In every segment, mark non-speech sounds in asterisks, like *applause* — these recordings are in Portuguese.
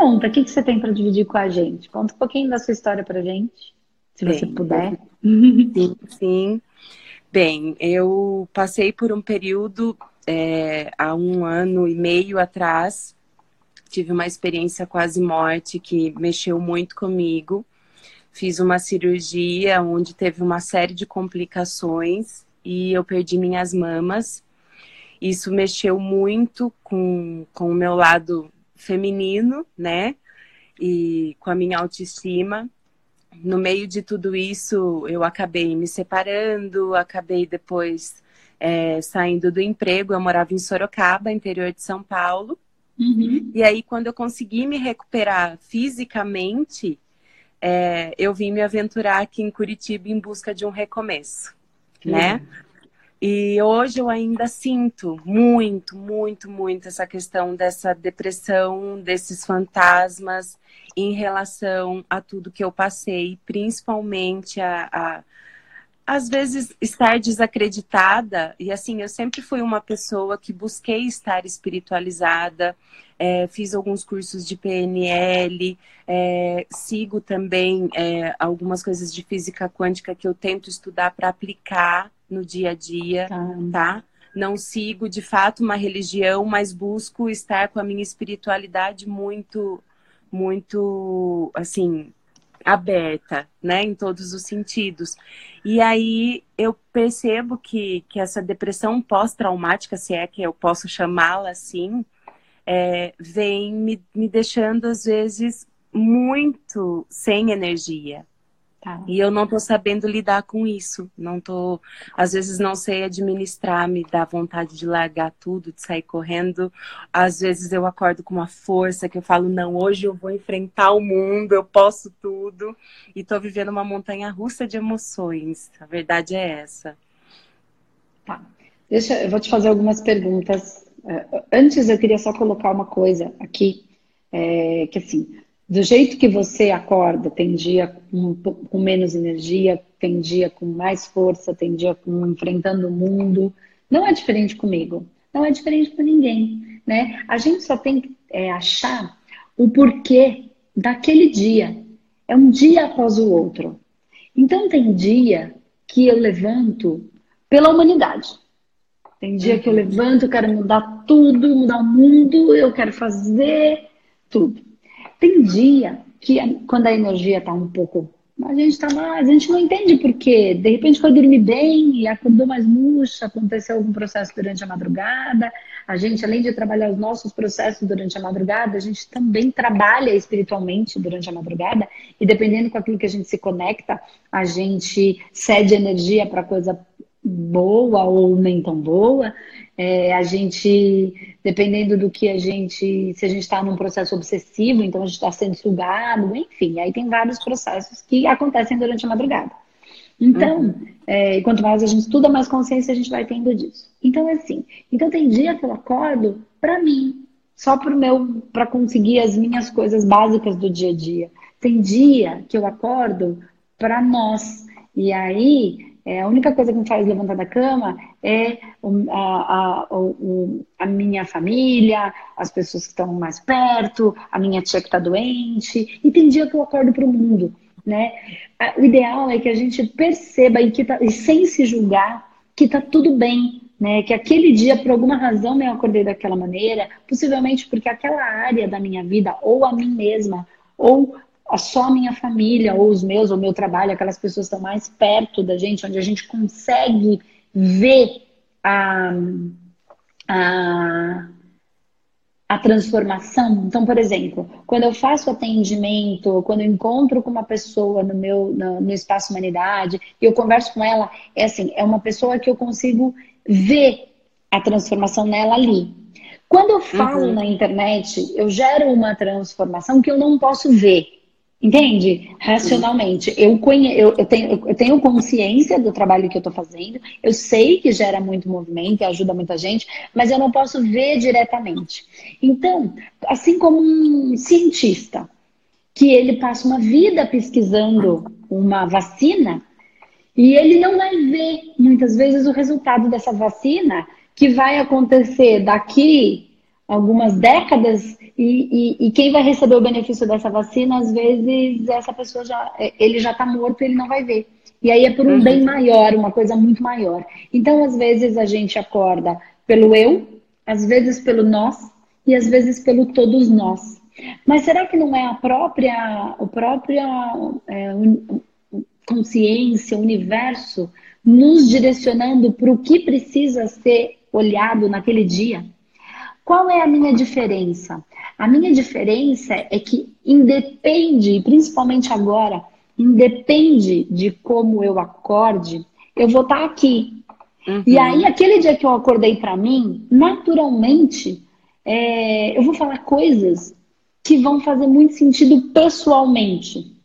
conta, o que, que você tem para dividir com a gente? Conta um pouquinho da sua história para gente, se Bem, você puder. *laughs* Sim, sim. Bem, eu passei por um período é, há um ano e meio atrás, tive uma experiência quase morte que mexeu muito comigo. Fiz uma cirurgia onde teve uma série de complicações e eu perdi minhas mamas. Isso mexeu muito com, com o meu lado feminino, né? E com a minha autoestima. No meio de tudo isso, eu acabei me separando, acabei depois é, saindo do emprego. Eu morava em Sorocaba, interior de São Paulo. Uhum. E aí, quando eu consegui me recuperar fisicamente, é, eu vim me aventurar aqui em Curitiba em busca de um recomeço, uhum. né? E hoje eu ainda sinto muito, muito, muito essa questão dessa depressão, desses fantasmas em relação a tudo que eu passei, principalmente a, a às vezes estar desacreditada. E assim eu sempre fui uma pessoa que busquei estar espiritualizada é, fiz alguns cursos de PNL é, sigo também é, algumas coisas de física quântica que eu tento estudar para aplicar no dia a dia tá. tá não sigo de fato uma religião mas busco estar com a minha espiritualidade muito muito assim aberta, né, em todos os sentidos. E aí eu percebo que, que essa depressão pós-traumática, se é que eu posso chamá-la assim, é, vem me, me deixando às vezes muito sem energia, Tá. E eu não estou sabendo lidar com isso. Não tô, às vezes não sei administrar, me dá vontade de largar tudo, de sair correndo. Às vezes eu acordo com uma força que eu falo, não, hoje eu vou enfrentar o mundo, eu posso tudo. E estou vivendo uma montanha russa de emoções. A verdade é essa. Tá. Deixa, eu vou te fazer algumas perguntas. É, antes eu queria só colocar uma coisa aqui, é, que assim, do jeito que você acorda, tem dia com, com, menos energia, tem dia com mais força, tem dia com enfrentando o mundo. Não é diferente comigo, não é diferente com ninguém, né? A gente só tem que é, achar o porquê daquele dia. É um dia após o outro. Então tem dia que eu levanto pela humanidade. Tem dia que eu levanto, eu quero mudar tudo, mudar o mundo, eu quero fazer tudo. Tem dia que quando a energia está um pouco. A gente está mais, a gente não entende por quê. De repente foi dormir bem e acordou mais murcha, aconteceu algum processo durante a madrugada. A gente, além de trabalhar os nossos processos durante a madrugada, a gente também trabalha espiritualmente durante a madrugada. E dependendo com aquilo que a gente se conecta, a gente cede energia para coisa boa ou nem tão boa. É, a gente, dependendo do que a gente, se a gente está num processo obsessivo, então a gente está sendo sugado, enfim, aí tem vários processos que acontecem durante a madrugada. Então, uhum. é, quanto mais a gente estuda, mais consciência a gente vai tendo disso. Então, é assim, então tem dia que eu acordo para mim, só para meu, para conseguir as minhas coisas básicas do dia a dia. Tem dia que eu acordo para nós. E aí é, a única coisa que me faz levantar da cama é a, a, a, minha família, as pessoas que estão mais perto, a minha tia que está doente. E tem dia que eu acordo para o mundo. Né? O ideal é que a gente perceba e, que tá, e sem se julgar que está tudo bem, né? Que aquele dia, por alguma razão, eu acordei daquela maneira, possivelmente porque aquela área da minha vida, ou a mim mesma, ou só a minha família, ou os meus, ou o meu trabalho, aquelas pessoas estão mais perto da gente, onde a gente consegue ver a, a, a transformação. Então, por exemplo, quando eu faço atendimento, quando eu encontro com uma pessoa no meu no, no espaço humanidade e eu converso com ela, é assim, é uma pessoa que eu consigo ver a transformação nela ali. Quando eu falo uhum. na internet, eu gero uma transformação que eu não posso ver. Entende? Racionalmente. Eu, conhe... eu, eu, tenho, eu tenho consciência do trabalho que eu estou fazendo, eu sei que gera muito movimento e ajuda muita gente, mas eu não posso ver diretamente. Então, assim como um cientista, que ele passa uma vida pesquisando uma vacina, e ele não vai ver, muitas vezes, o resultado dessa vacina que vai acontecer daqui algumas décadas e, e, e, quem vai receber o benefício dessa vacina, às vezes essa pessoa já é, ele já está morto e ele não vai ver. E aí é por um uhum. bem maior, uma coisa muito maior. Então, às vezes a gente acorda pelo eu, às vezes pelo nós e às vezes pelo todos nós. Mas será que não é a própria, a própria é, consciência, o universo nos direcionando para o que precisa ser olhado naquele dia? Qual é a minha diferença? A minha diferença é que independe, principalmente agora, independe de como eu acorde, eu vou estar aqui. Uhum. E aí, aquele dia que eu acordei para mim, naturalmente, é, eu vou falar coisas que vão fazer muito sentido pessoalmente.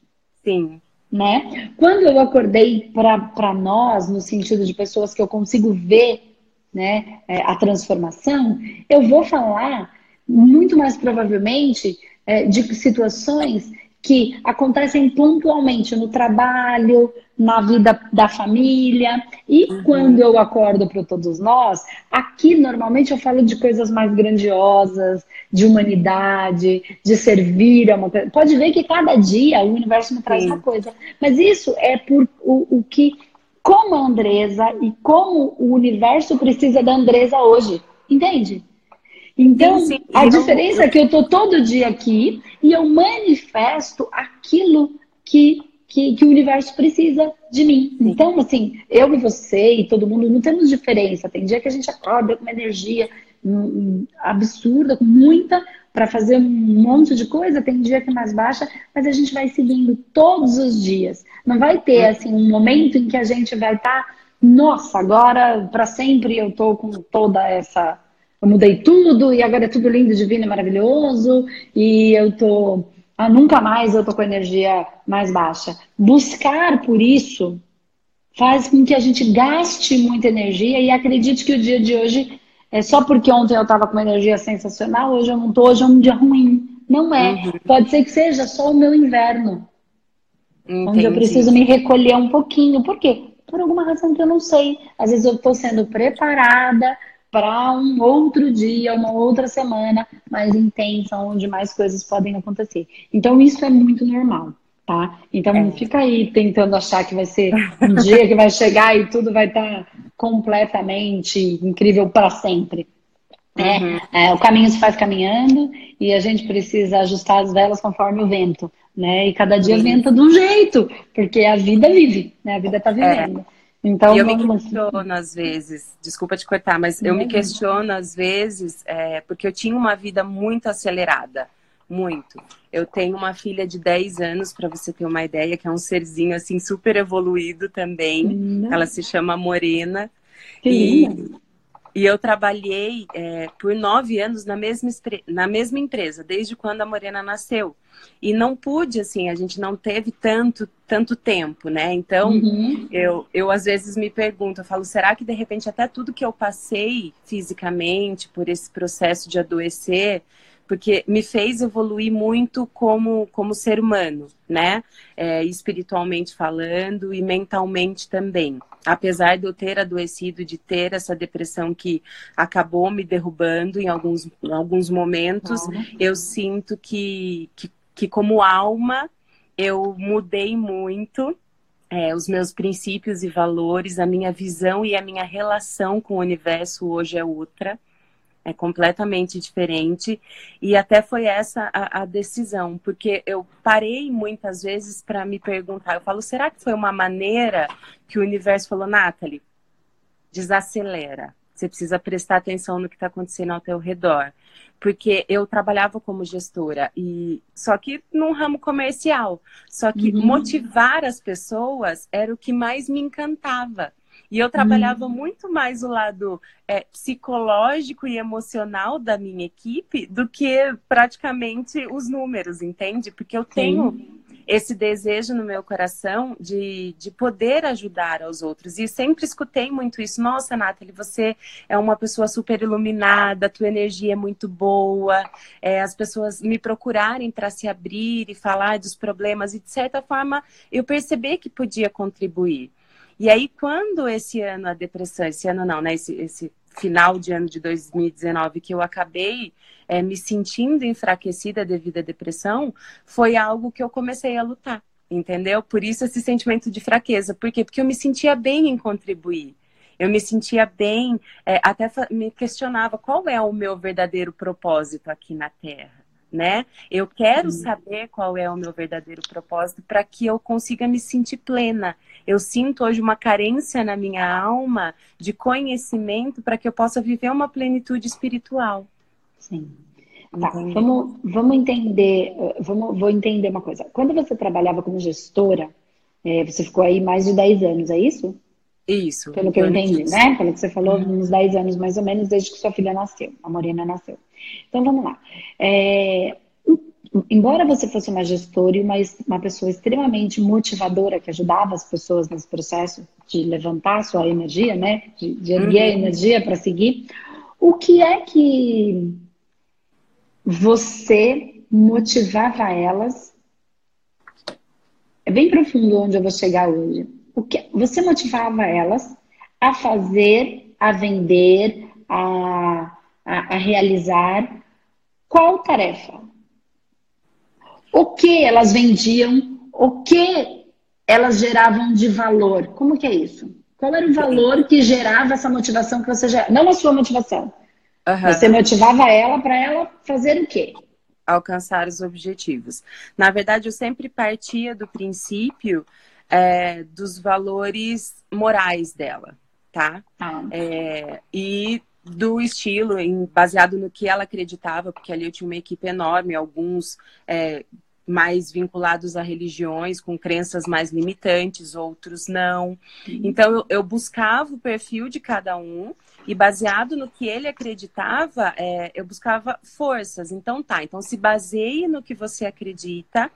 Sim. Né? Quando eu acordei para nós, no sentido de pessoas que eu consigo ver né, é, a transformação, eu vou falar muito mais provavelmente é, de situações que acontecem pontualmente no trabalho, na vida da família. E uhum. quando eu acordo para todos nós, aqui normalmente eu falo de coisas mais grandiosas, de humanidade, de servir a uma Pode ver que cada dia o universo me traz Sim. uma coisa. Mas isso é por o, o que como a Andresa e como o universo precisa da Andresa hoje. Entende? Então, sim, sim. a diferença é que eu estou todo dia aqui e eu manifesto aquilo que, que, que, o universo precisa de mim. Então, assim, eu e você e todo mundo não temos diferença. Tem dia que a gente acorda com uma energia absurda, com muita, para fazer um monte de coisa, tem dia que é mais baixa, mas a gente vai seguindo todos os dias. Não vai ter uhum. assim um momento em que a gente vai estar, tá, nossa, agora para sempre eu tô com toda essa eu mudei tudo e agora é tudo lindo, divino e maravilhoso e eu tô ah, nunca mais eu tô com energia mais baixa. Buscar por isso faz com que a gente gaste muita energia e acredite que o dia de hoje é só porque ontem eu estava com uma energia sensacional, hoje eu não tô, hoje é um dia ruim. Não é. Uhum. Pode ser que seja só o meu inverno. Entendi. Onde eu preciso me recolher um pouquinho. Por quê? Por alguma razão que eu não sei. Às vezes eu estou sendo preparada para um outro dia, uma outra semana mais intensa, onde mais coisas podem acontecer. Então, isso é muito normal, tá? Então, é. fica aí tentando achar que vai ser um dia que vai chegar e tudo vai estar tá completamente incrível para sempre. É, uhum. é, o caminho se faz caminhando e a gente precisa ajustar as velas conforme o vento né? E cada dia venta de um jeito, porque a vida vive, né? A vida está vivendo. É. Então, e eu me questiono às vezes, desculpa te cortar, mas eu me questiono às vezes, é, porque eu tinha uma vida muito acelerada, muito. Eu tenho uma filha de 10 anos, para você ter uma ideia, que é um serzinho assim super evoluído também. Ela se chama Morena. Que e, e eu trabalhei é, por nove anos na mesma, na mesma empresa, desde quando a Morena nasceu. E não pude, assim, a gente não teve tanto, tanto tempo, né? Então, uhum. eu, eu às vezes me pergunto, eu falo, será que de repente até tudo que eu passei fisicamente por esse processo de adoecer porque me fez evoluir muito como, como ser humano, né? É, espiritualmente falando e mentalmente também. Apesar de eu ter adoecido, de ter essa depressão que acabou me derrubando em alguns, em alguns momentos, eu sinto que, que, que, como alma, eu mudei muito. É, os meus princípios e valores, a minha visão e a minha relação com o universo hoje é outra é completamente diferente. E até foi essa a, a decisão, porque eu parei muitas vezes para me perguntar, eu falo, será que foi uma maneira que o universo falou, Nathalie, desacelera. Você precisa prestar atenção no que está acontecendo ao teu redor. Porque eu trabalhava como gestora e só que num ramo comercial. Só que uhum. motivar as pessoas era o que mais me encantava. E eu trabalhava hum. muito mais o lado é, psicológico e emocional da minha equipe do que praticamente os números, entende? Porque eu tenho Sim. esse desejo no meu coração de, de poder ajudar aos outros. E sempre escutei muito isso. Nossa, Nathalie, você é uma pessoa super iluminada, tua energia é muito boa. É, as pessoas me procurarem para se abrir e falar dos problemas. E, de certa forma, eu percebi que podia contribuir. E aí, quando esse ano a depressão, esse ano não, né? Esse, esse final de ano de 2019 que eu acabei é, me sentindo enfraquecida devido à depressão, foi algo que eu comecei a lutar, entendeu? Por isso esse sentimento de fraqueza. Por quê? Porque eu me sentia bem em contribuir. Eu me sentia bem, é, até me questionava qual é o meu verdadeiro propósito aqui na Terra. Né? Eu quero saber qual é o meu verdadeiro propósito para que eu consiga me sentir plena. Eu sinto hoje uma carência na minha alma de conhecimento para que eu possa viver uma plenitude espiritual. Sim. Tá, vamos, vamos entender, vamos, vou entender uma coisa. Quando você trabalhava como gestora, é, você ficou aí mais de 10 anos, é isso? Isso. Pelo que eu entendi, isso. né? Pelo que você falou, uhum. uns 10 anos mais ou menos, desde que sua filha nasceu, a Morena nasceu. Então vamos lá. É, embora você fosse uma gestora e uma, uma pessoa extremamente motivadora, que ajudava as pessoas nesse processo de levantar sua energia, né? De, de erguer uhum. a energia para seguir, o que é que você motivava elas. É bem profundo onde eu vou chegar hoje. O que você motivava elas a fazer, a vender, a, a, a realizar qual tarefa? O que elas vendiam? O que elas geravam de valor? Como que é isso? Qual era o valor que gerava essa motivação que você gerava? Não a sua motivação, Uhum. Você motivava ela para ela fazer o quê? Alcançar os objetivos. Na verdade, eu sempre partia do princípio é, dos valores morais dela, tá? Ah. É, e do estilo, em, baseado no que ela acreditava, porque ali eu tinha uma equipe enorme, alguns é, mais vinculados a religiões, com crenças mais limitantes, outros não. Então, eu, eu buscava o perfil de cada um e baseado no que ele acreditava, é, eu buscava forças. Então tá, então se baseie no que você acredita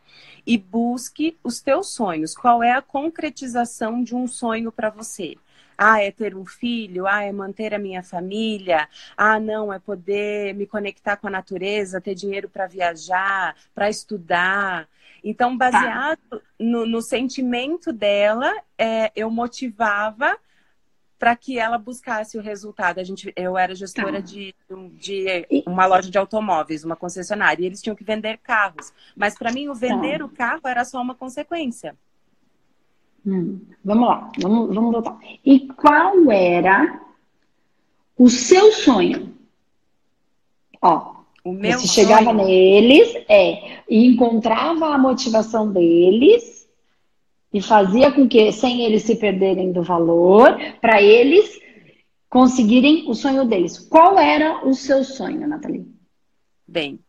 e busque os teus sonhos. Qual é a concretização de um sonho para você? Ah, é ter um filho? Ah, é manter a minha família? Ah, não, é poder me conectar com a natureza, ter dinheiro para viajar, para estudar. Então, baseado tá. no, no, sentimento dela, é, eu motivava para que ela buscasse o resultado. A gente, eu era gestora tá. de, de uma loja de automóveis, uma concessionária, e eles tinham que vender carros. Mas para mim, o vender tá. o carro era só uma consequência. Hum, vamos lá, vamos, vamos voltar. E qual era o seu sonho? Ó, o meu você sonho... chegava neles, é, e encontrava a motivação deles e fazia com que, sem eles se perderem do valor, para eles conseguirem o sonho deles. Qual era o seu sonho, Nathalie? Bem,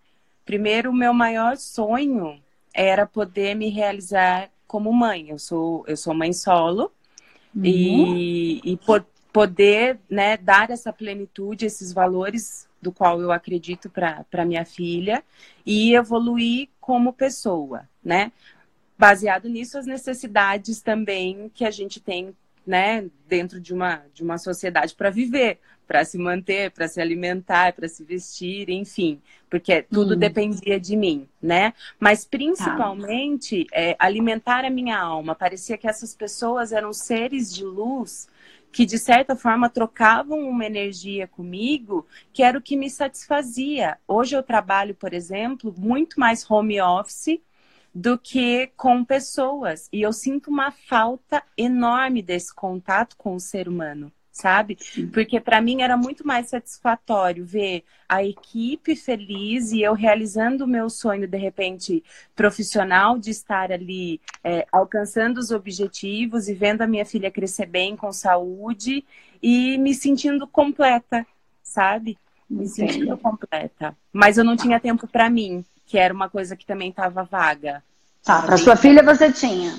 primeiro, o meu maior sonho era poder me realizar como mãe. Eu sou, eu sou mãe solo uhum. e, e po poder né, dar essa plenitude, esses valores do qual eu acredito para minha filha e evoluir como pessoa, né? baseado nisso, as necessidades também que a gente tem né, dentro de uma, de uma sociedade para viver, para se manter, para se alimentar, para se vestir, enfim, porque tudo hum. dependia de mim, né? Mas principalmente tá. é, alimentar a minha alma. Parecia que essas pessoas eram seres de luz que de certa forma trocavam uma energia comigo, que era o que me satisfazia. Hoje eu trabalho, por exemplo, muito mais home office do que com pessoas. E eu sinto uma falta enorme desse contato com o ser humano, sabe? Porque para mim era muito mais satisfatório ver a equipe feliz e eu realizando o meu sonho, de repente, profissional, de estar ali é, alcançando os objetivos e vendo a minha filha crescer bem, com saúde e me sentindo completa, sabe? Me sentindo completa. Mas eu não tinha tempo para mim que era uma coisa que também estava vaga. Tá, para sua filha você tinha?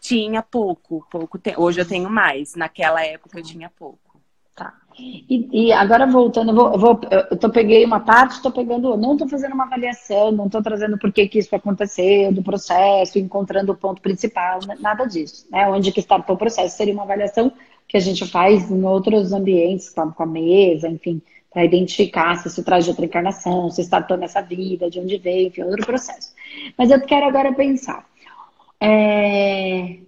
Tinha pouco, pouco te... Hoje eu tenho mais. Naquela época eu tinha pouco. Tá. E, e agora voltando, eu, vou, eu, vou, eu tô, peguei uma parte, estou pegando, não estou fazendo uma avaliação, não estou trazendo por que, que isso aconteceu, do processo, encontrando o ponto principal, nada disso. Né? Onde que está o processo? Seria uma avaliação que a gente faz em outros ambientes, com a mesa, enfim, para identificar se isso traz de outra encarnação, se está toda essa vida, de onde veio, enfim, outro processo. Mas eu quero agora pensar. É...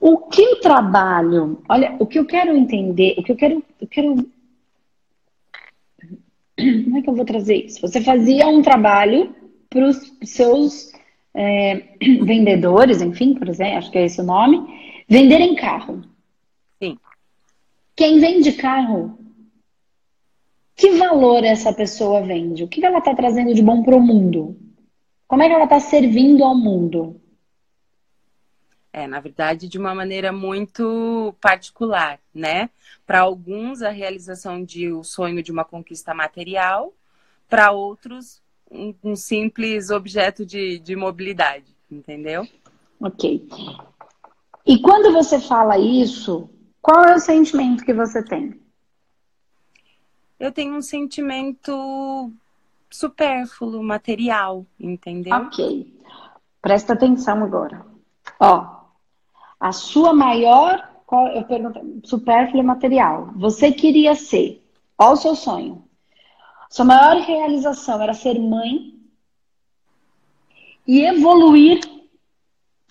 O que o trabalho, olha, o que eu quero entender, o que eu quero, eu quero como é que eu vou trazer isso? Você fazia um trabalho para os seus é, *clears throat* vendedores, enfim, por exemplo, acho que é esse o nome, venderem carro. Sim. Quem vende carro, que valor essa pessoa vende? O que ela está trazendo de bom para o mundo? Como é que ela está servindo ao mundo? É, na verdade, de uma maneira muito particular, né? Para alguns, a realização de o um sonho de uma conquista material, para outros, um, um, simples objeto de, de mobilidade, entendeu? Ok. E quando você fala isso, qual é o sentimento que você tem? Eu tenho um sentimento supérfluo, material, entendeu? Ok. Presta atenção agora. Ó, a sua maior, eu pergunto, supérfluo material. Você queria ser, qual o seu sonho? Sua maior realização era ser mãe e evoluir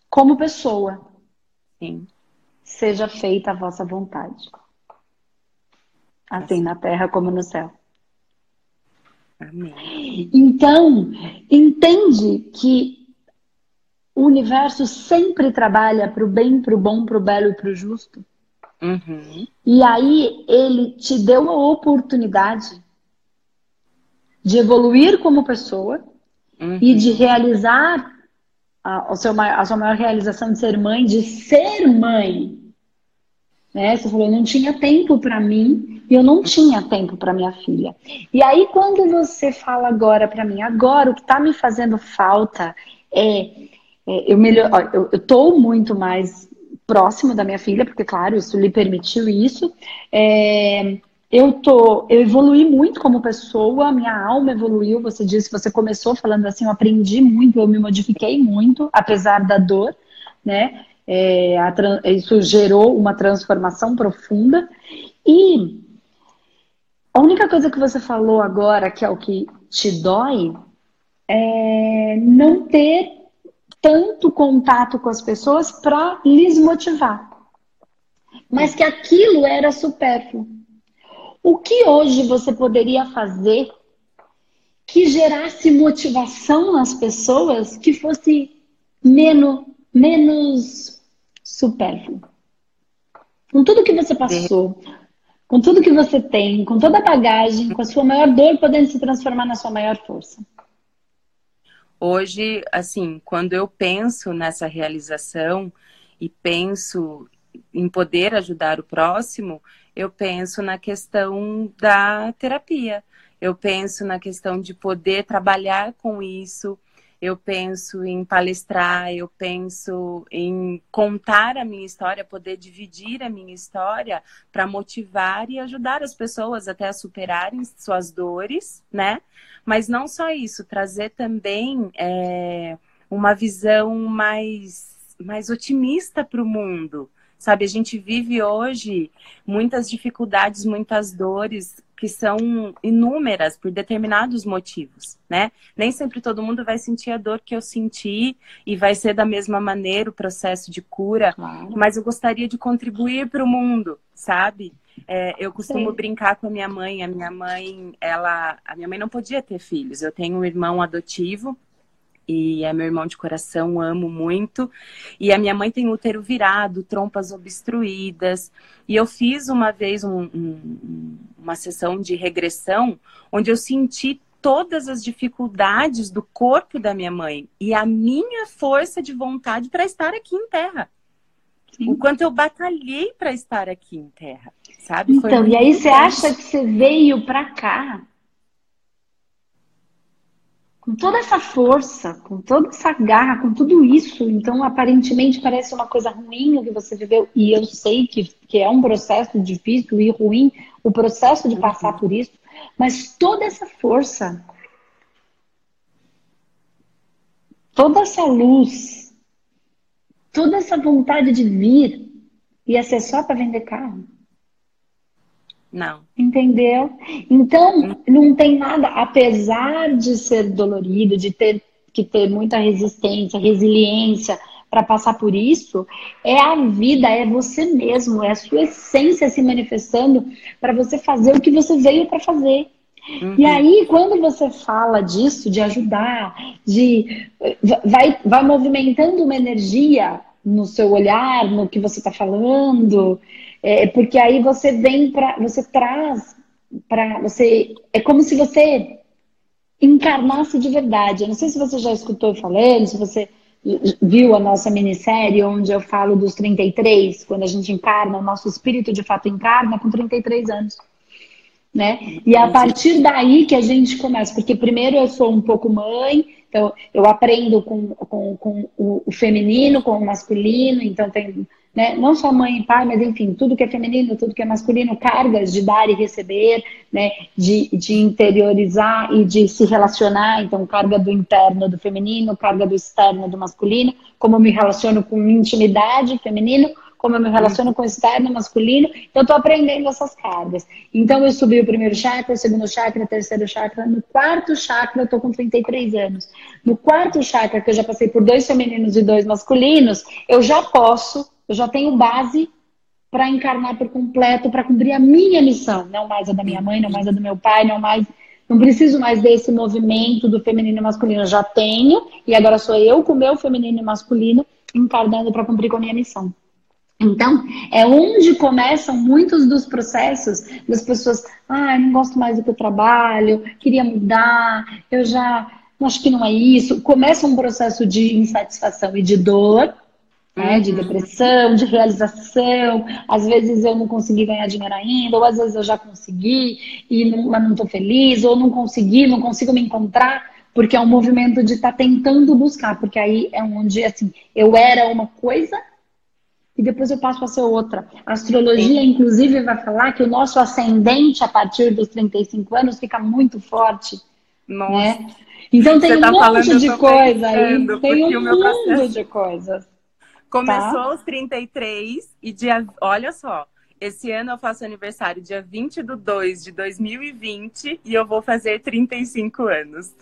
como pessoa. Sim. Seja feita a vossa vontade. Assim na terra como no céu. Amém. Então, entende que o universo sempre trabalha para o bem, para o bom, para o belo e para o justo. Uhum. E aí ele te deu a oportunidade de evoluir como pessoa uhum. e de realizar a, a, seu, a sua maior realização de ser mãe, de ser mãe. Né? Você falou, não tinha tempo para mim e eu não tinha tempo para minha filha. E aí, quando você fala agora para mim, agora o que está me fazendo falta é é, eu melhor, eu estou muito mais próximo da minha filha, porque claro, isso lhe permitiu isso. É, eu tô, eu evolui muito como pessoa, minha alma evoluiu. Você disse, você começou falando assim, eu aprendi muito, eu me modifiquei muito, apesar da dor, né? É, a, isso gerou uma transformação profunda. E a única coisa que você falou agora, que é o que te dói, é não ter tanto contato com as pessoas para lhes motivar. Mas que aquilo era supérfluo. O que hoje você poderia fazer que gerasse motivação nas pessoas que fosse menos, menos supérfluo? Com tudo que você passou, com tudo que você tem, com toda a bagagem, com a sua maior dor podendo se transformar na sua maior força. Hoje, assim, quando eu penso nessa realização e penso em poder ajudar o próximo, eu penso na questão da terapia. Eu penso na questão de poder trabalhar com isso, eu penso em palestrar, eu penso em contar a minha história, poder dividir a minha história para motivar e ajudar as pessoas até a superarem suas dores, né? Mas não só isso, trazer também é, uma visão mais, mais otimista para o mundo. Sabe, a gente vive hoje muitas dificuldades, muitas dores que são inúmeras por determinados motivos, né? Nem sempre todo mundo vai sentir a dor que eu senti e vai ser da mesma maneira o processo de cura, claro. mas eu gostaria de contribuir para o mundo, sabe? É, eu costumo Sim. brincar com a minha mãe. A minha mãe, ela, a minha mãe não podia ter filhos. Eu tenho um irmão adotivo e é meu irmão de coração, amo muito. E a minha mãe tem útero virado, trompas obstruídas. E eu fiz uma vez um, um, uma sessão de regressão onde eu senti todas as dificuldades do corpo da minha mãe e a minha força de vontade para estar aqui em terra. Sim. O quanto eu batalhei para estar aqui em terra, sabe? Então, e aí você acha que você veio para cá com toda essa força, com toda essa garra, com tudo isso, então aparentemente parece uma coisa ruim o que você viveu, e eu sei que, que é um processo difícil e ruim, o processo de passar uhum. por isso, mas toda essa força, toda essa luz, toda essa vontade de vir, ia ser só para vender carro. Não. Entendeu? Então, não tem nada, apesar de ser dolorido, de ter que ter muita resistência, resiliência para passar por isso, é a vida, é você mesmo, é a sua essência se manifestando para você fazer o que você veio para fazer. Uhum. E aí, quando você fala disso, de ajudar, de vai, vai movimentando uma energia no seu olhar, no que você está falando, é, porque aí você vem para, você traz para você, é como se você encarnasse de verdade. Eu não sei se você já escutou falando, se você viu a nossa minissérie onde eu falo dos 33, quando a gente encarna, o nosso espírito de fato encarna com 33 anos. Né? E é a partir daí que a gente começa, porque primeiro eu sou um pouco mãe, então eu aprendo com, com, com o, o feminino, com o masculino, então tem né? não só mãe e pai, mas enfim, tudo que é feminino, tudo que é masculino, cargas de dar e receber, né? de, de interiorizar e de se relacionar, então carga do interno do feminino, carga do externo do masculino, como eu me relaciono com intimidade feminino, como eu me relaciono com o externo masculino, então eu estou aprendendo essas cargas. Então eu subi o primeiro chakra, o segundo chakra, o terceiro chakra, no quarto chakra eu estou com 33 anos. No quarto chakra, que eu já passei por dois femininos e dois masculinos, eu já posso eu já tenho base para encarnar por completo, para cumprir a minha missão, não mais a da minha mãe, não mais a do meu pai, não mais não preciso mais desse movimento do feminino e masculino, eu já tenho, e agora sou eu com o meu feminino e masculino encarnando para cumprir com a minha missão. Então, é onde começam muitos dos processos das pessoas, ah, não gosto mais do que eu trabalho, queria mudar, eu já acho que não é isso. Começa um processo de insatisfação e de dor, né? De uhum. depressão, de realização. Às vezes eu não consegui ganhar dinheiro ainda, ou às vezes eu já consegui, e não, mas não estou feliz, ou não consegui, não consigo me encontrar, porque é um movimento de estar tá tentando buscar, porque aí é onde, assim, eu era uma coisa e depois eu passo a ser outra. A astrologia, Sim. inclusive, vai falar que o nosso ascendente a partir dos 35 anos fica muito forte. Nossa. Né? Então tem tá um monte de coisa aí, tem um mundo processo... de coisas. Começou tá. aos 33 e dia. Olha só, esse ano eu faço aniversário dia 20 de 2 de 2020 e eu vou fazer 35 anos.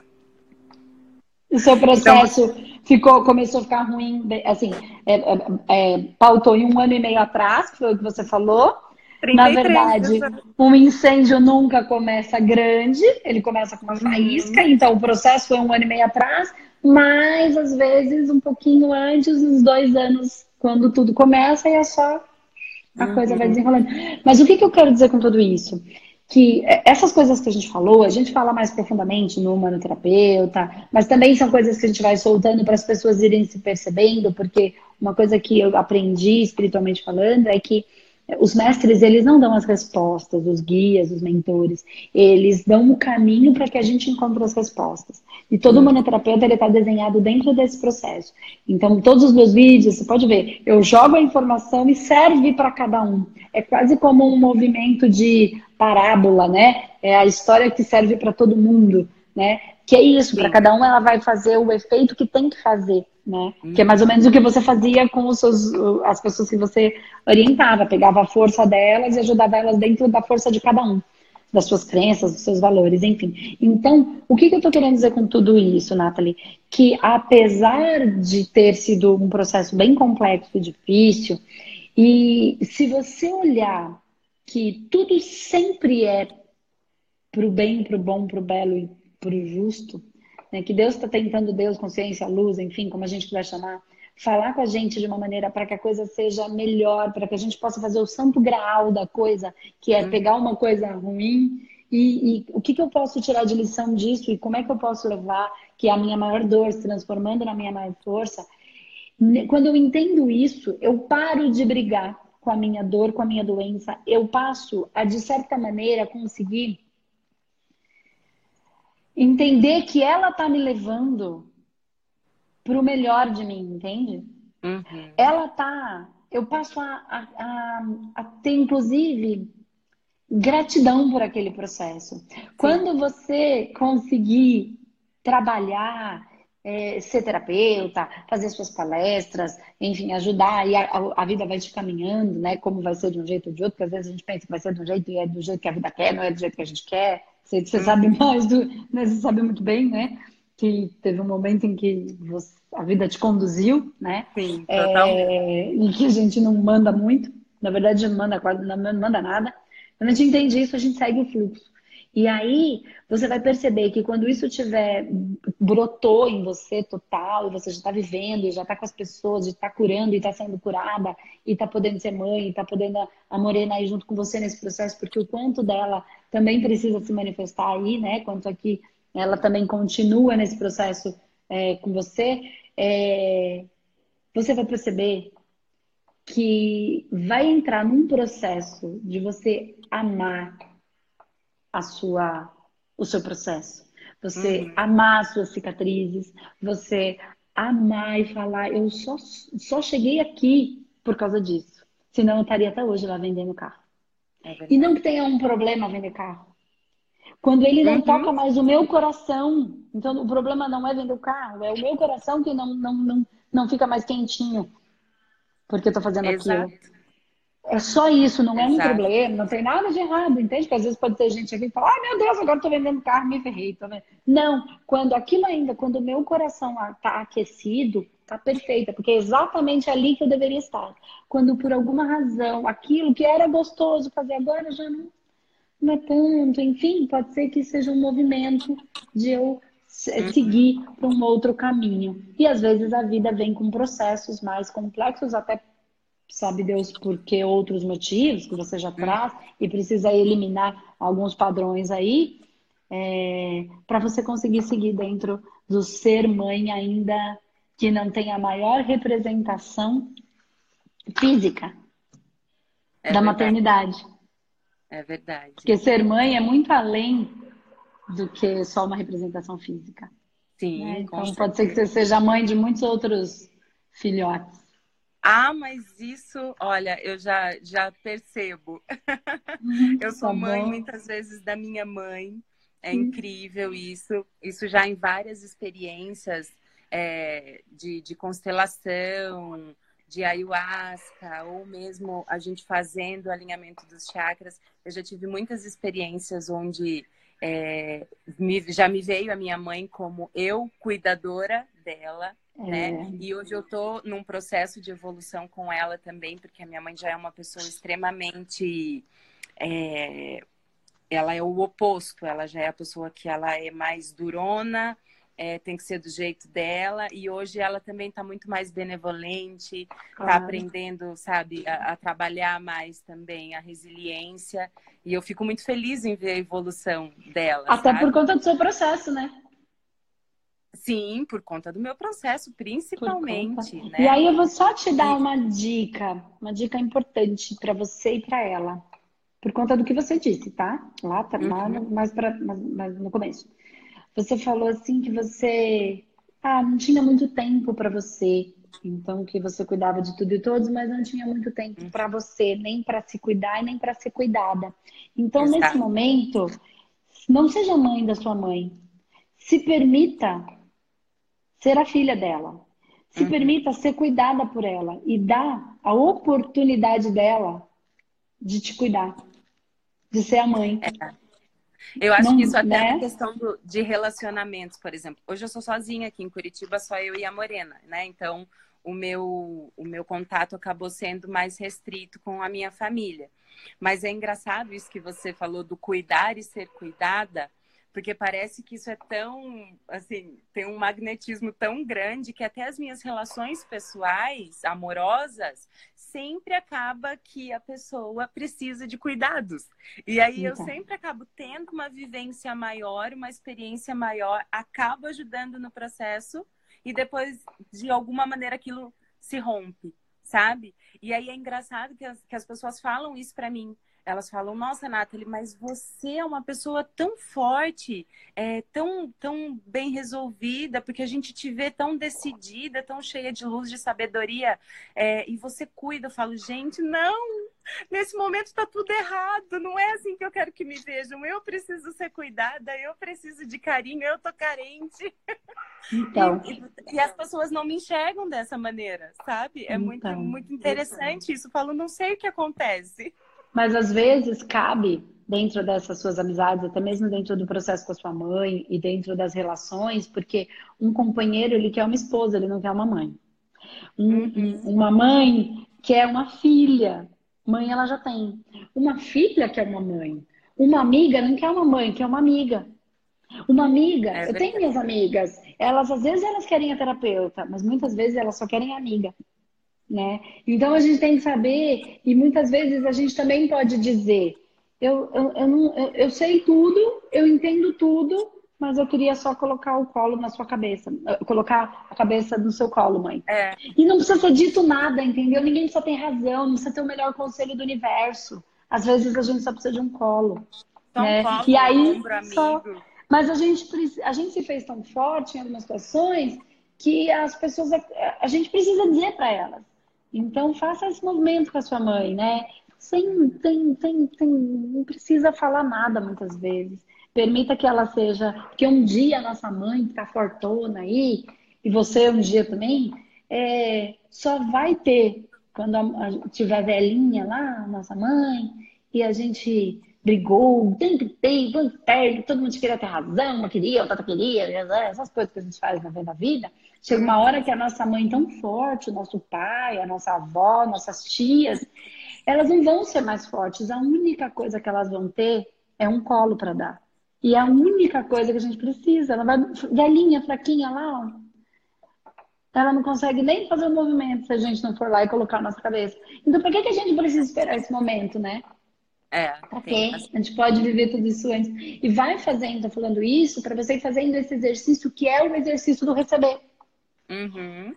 O seu processo então, ficou, começou a ficar ruim, assim, é, é, é, pautou em um ano e meio atrás, que foi o que você falou. 33, Na verdade, um incêndio nunca começa grande, ele começa com uma uhum. faísca, uhum. então o processo foi um ano e meio atrás mas às vezes um pouquinho antes, uns dois anos, quando tudo começa, e é só a uhum. coisa vai desenrolando. Mas o que, que eu quero dizer com tudo isso? Que essas coisas que a gente falou, a gente fala mais profundamente no humanoterapeuta, mas também são coisas que a gente vai soltando para as pessoas irem se percebendo, porque uma coisa que eu aprendi espiritualmente falando é que os mestres, eles não dão as respostas, os guias, os mentores. Eles dão o caminho para que a gente encontre as respostas. E todo hum. manoterapeuta, ele está desenhado dentro desse processo. Então, todos os meus vídeos, você pode ver, eu jogo a informação e serve para cada um. É quase como um movimento de parábola, né? É a história que serve para todo mundo, né? Que é isso, para cada um ela vai fazer o efeito que tem que fazer né? Hum. Que é mais ou menos o que você fazia com os seus, as pessoas que você orientava, pegava a força delas e ajudava elas dentro da força de cada um, das suas crenças, dos seus valores, enfim. Então, o que, que eu estou querendo dizer com tudo isso, Nathalie? Que apesar de ter sido um processo bem complexo e difícil, e se você olhar que tudo sempre é para o bem, para o bom, para o belo e o justo, né, que Deus está tentando, Deus, consciência, luz, enfim, como a gente quiser chamar, falar com a gente de uma maneira para que a coisa seja melhor, para que a gente possa fazer o santo graal da coisa, que é uhum. pegar uma coisa ruim e, e, o que, que eu posso tirar de lição disso e como é que eu posso levar que a minha maior dor se transformando na minha maior força. Quando eu entendo isso, eu paro de brigar com a minha dor, com a minha doença, eu passo a, de certa maneira, conseguir entender que ela tá me levando pro melhor de mim, entende? Uhum. Ela tá. Eu passo a, a, a, a, ter, inclusive, gratidão por aquele processo. Sim. Quando você conseguir trabalhar, é, ser terapeuta, fazer suas palestras, enfim, ajudar, e a, a, vida vai te caminhando, né? Como vai ser de um jeito ou de outro, porque às vezes a gente pensa que vai ser de um jeito e é do jeito que a vida quer, não é do jeito que a gente quer. Você, você sabe *laughs* mais do. Né? Você sabe muito bem, né? que teve um momento em que você, a vida te conduziu, né? Sim, totalmente. É, em que a gente não manda muito, na verdade não manda não manda nada. Quando a gente entende isso, a gente segue o fluxo. E aí você vai perceber que quando isso tiver brotou em você total, e você já está vivendo, já está com as pessoas, já está curando e está sendo curada, e está podendo ser mãe, está podendo a Morena ir junto com você nesse processo, porque o quanto dela também precisa se manifestar aí, né? Quanto aqui ela também continua nesse processo é, com você, é, você vai perceber que vai entrar num processo de você amar a sua, o seu processo. Você uhum. amar as suas cicatrizes, você amar e falar, eu só, só cheguei aqui por causa disso. Senão eu estaria até hoje lá vendendo carro. É e não que tenha um problema vender carro. Quando ele não uhum. toca mais o meu coração, então o problema não é vender o carro, é o meu coração que não, não, não, não fica mais quentinho porque eu tô fazendo Exato. aquilo. É só isso, não é um problema, não tem nada de errado, entende? Porque às vezes pode ter gente aqui que fala, ai meu Deus, agora estou vendendo carro, me ferrei. Tô Não, quando aquilo ainda, quando o meu coração está aquecido, tá perfeita, porque é exatamente ali que eu deveria estar. Quando por alguma razão, aquilo que era gostoso fazer agora já não, não é tanto, enfim, pode ser que seja um movimento de eu uhum. seguir para um outro caminho. E às vezes a vida vem com processos mais complexos, até sabe Deus por que outros motivos que você já traz e precisa eliminar alguns padrões aí é, para você conseguir seguir dentro do ser mãe ainda que não tem a maior representação física é da verdade. maternidade. É verdade. Porque ser mãe é muito além do que só uma representação física. Sim. Né? Então pode ser que você seja mãe de muitos outros filhotes. Ah, mas isso, olha, eu já, já percebo. Eu sou mãe bom. muitas vezes da minha mãe. É incrível isso. Isso já em várias experiências é, de, de constelação, de ayahuasca, ou mesmo a gente fazendo o alinhamento dos chakras. Eu já tive muitas experiências onde é, me, já me veio a minha mãe como eu, cuidadora dela, né? É. E hoje eu tô num processo de evolução com ela também, porque a minha mãe já é uma pessoa extremamente. É... Ela é o oposto, ela já é a pessoa que ela é mais durona, é, tem que ser do jeito dela, e hoje ela também está muito mais benevolente, está claro. aprendendo, sabe, a, a, trabalhar mais também a resiliência, e eu fico muito feliz em ver a evolução dela. Até sabe? por conta do seu processo, né? Sim, por conta do meu processo, principalmente. Né? E aí eu vou só te dar uma dica, uma dica importante para você e para ela, por conta do que você disse, tá? Lá, tá, uhum. lá mais, pra, mais, mais no começo. Você falou assim que você ah, não tinha muito tempo para você, então que você cuidava de tudo e todos, mas não tinha muito tempo uhum. para você, nem para se cuidar e nem para ser cuidada. Então, Exato. nesse momento, não seja mãe da sua mãe. Se permita ser a filha dela. Se uhum. permita ser cuidada por ela e dá a oportunidade dela de te cuidar, de ser a mãe. É. Eu acho Não, que isso até né? é questão do, de relacionamentos, por exemplo. Hoje eu sou sozinha aqui em Curitiba, só eu e a Morena, né? Então o meu, o meu contato acabou sendo mais restrito com a minha família. Mas é engraçado isso que você falou do cuidar e ser cuidada, porque parece que isso é tão, assim, tem um magnetismo tão grande que até as minhas relações pessoais, amorosas, sempre acaba que a pessoa precisa de cuidados. E aí eu então. sempre acabo tendo uma vivência maior, uma experiência maior, acabo ajudando no processo e depois, de alguma maneira, aquilo se rompe, sabe? E aí é engraçado que as, que as pessoas falam isso para mim elas falam, nossa, Nathalie, mas você é uma pessoa tão forte, é, tão, tão bem resolvida, porque a gente te vê tão decidida, tão cheia de luz, de sabedoria, é, e você cuida. Eu falo, gente, não, nesse momento está tudo errado, não é assim que eu quero que me vejam. Eu preciso ser cuidada, eu preciso de carinho, eu tô carente. Então. E, e, e as pessoas não me enxergam dessa maneira, sabe? É então, muito, muito interessante isso. Eu falo, não sei o que acontece. Mas às vezes cabe dentro dessas suas amizades, até mesmo dentro do processo com a sua mãe e dentro das relações, porque um companheiro ele quer uma esposa, ele não quer uma mãe. Um, uhum. Uma mãe quer uma filha, mãe ela já tem. Uma filha quer uma mãe. Uma amiga não quer uma mãe, quer uma amiga. Uma amiga, é eu tenho minhas amigas, elas às vezes elas querem a terapeuta, mas muitas vezes elas só querem a amiga. Né? Então a gente tem que saber, e muitas vezes a gente também pode dizer, eu, eu, eu, não, eu, eu sei tudo, eu entendo tudo, mas eu queria só colocar o colo na sua cabeça. Eh, colocar a cabeça no seu colo, mãe. É. E não precisa ser dito nada, entendeu? Ninguém só tem razão, não precisa ter o melhor conselho do universo. Às vezes a gente só precisa de um colo. Né? colo, e aí, ombro, só... Mas a gente, a gente se fez tão forte em algumas situações que as pessoas, a gente precisa dizer para elas. Então, faça esse movimento com a sua mãe, né? Sem, tem, tem, tem, não precisa falar nada muitas vezes. Permita que ela seja. Porque um dia a nossa mãe tá fortona aí, e você um dia também, é, só vai ter quando a, a, tiver velhinha lá, nossa mãe, e a gente brigou o tempo inteiro, interno, todo mundo queria ter razão, uma queria, outra queria, essas coisas que a gente faz na vida. Chega uma hora que a nossa mãe tão forte, o nosso pai, a nossa avó, nossas tias, elas não vão ser mais fortes. A única coisa que elas vão ter é um colo para dar. E é a única coisa que a gente precisa. Ela vai velhinha, fraquinha lá, ó. Ela não consegue nem fazer o movimento se a gente não for lá e colocar a nossa cabeça. Então, por que, que a gente precisa esperar esse momento, né? É. Porque a gente pode viver tudo isso antes. E vai fazendo, tô falando isso, para você ir fazendo esse exercício que é o exercício do receber. Uhum.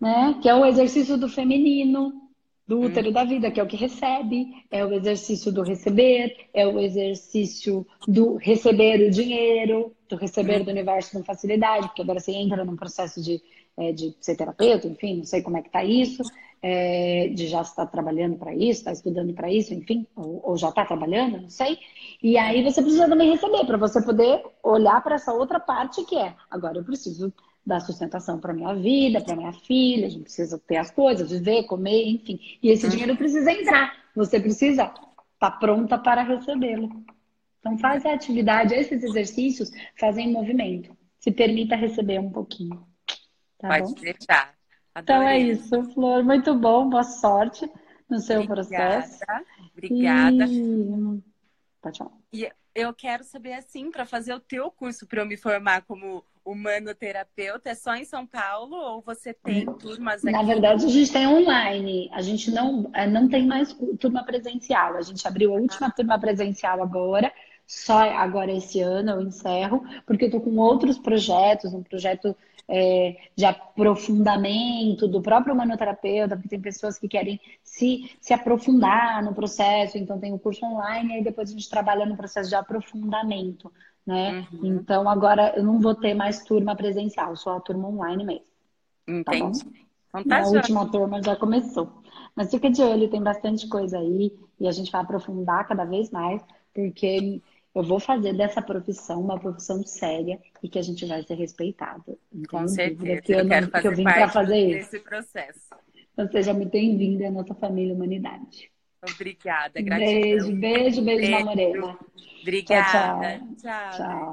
Né? Que é o exercício do feminino, do útero uhum. da vida, que é o que recebe, é o exercício do receber, é o exercício do receber o dinheiro, do receber uhum. do universo com facilidade, porque agora você entra num processo de, é, de ser terapeuta, enfim, não sei como é que tá isso, é, de já estar trabalhando para isso, está estudando para isso, enfim, ou, ou já está trabalhando, não sei. E aí você precisa também receber, para você poder olhar para essa outra parte que é, agora eu preciso dar sustentação para minha vida, para minha filha, a gente precisa ter as coisas, viver, comer, enfim. E esse dinheiro precisa entrar. Você precisa estar tá pronta para recebê-lo. Então faz a atividade, esses exercícios fazem movimento. Se permita receber um pouquinho. Tá Pode bom? deixar. Adorei. Então é isso, Flor. Muito bom, boa sorte no seu Obrigada. processo. Obrigada. E... Pode falar. E eu quero saber assim, para fazer o teu curso para eu me formar como humanoterapeuta, é só em São Paulo ou você tem turmas aqui? Na verdade, a gente tem online. A gente não, é, não tem mais turma presencial. A gente abriu a última ah. turma presencial agora. Só agora esse ano eu encerro, porque eu tô com outros projetos, um projeto é, de aprofundamento do próprio humanoterapeuta, porque tem pessoas que querem se, se aprofundar no processo, então tem o curso online, e depois a gente trabalha no processo de aprofundamento né? Uhum. Então agora eu não vou ter mais turma presencial, só a turma online mesmo. Tá Entendi. Tá então, tá a última turma já começou. Mas fica de olho, tem bastante coisa aí e a gente vai aprofundar cada vez mais, porque eu vou fazer dessa profissão uma profissão séria e que a gente vai ser respeitado. Com certeza. Que eu, eu, quero não, fazer que eu vim para fazer desse isso. processo. Então seja muito bem-vinda à nossa família Humanidade. Obrigada, gratidão. Beijo, beijo, beijo, beijo. na Morena. Obrigada. tchau. tchau. tchau.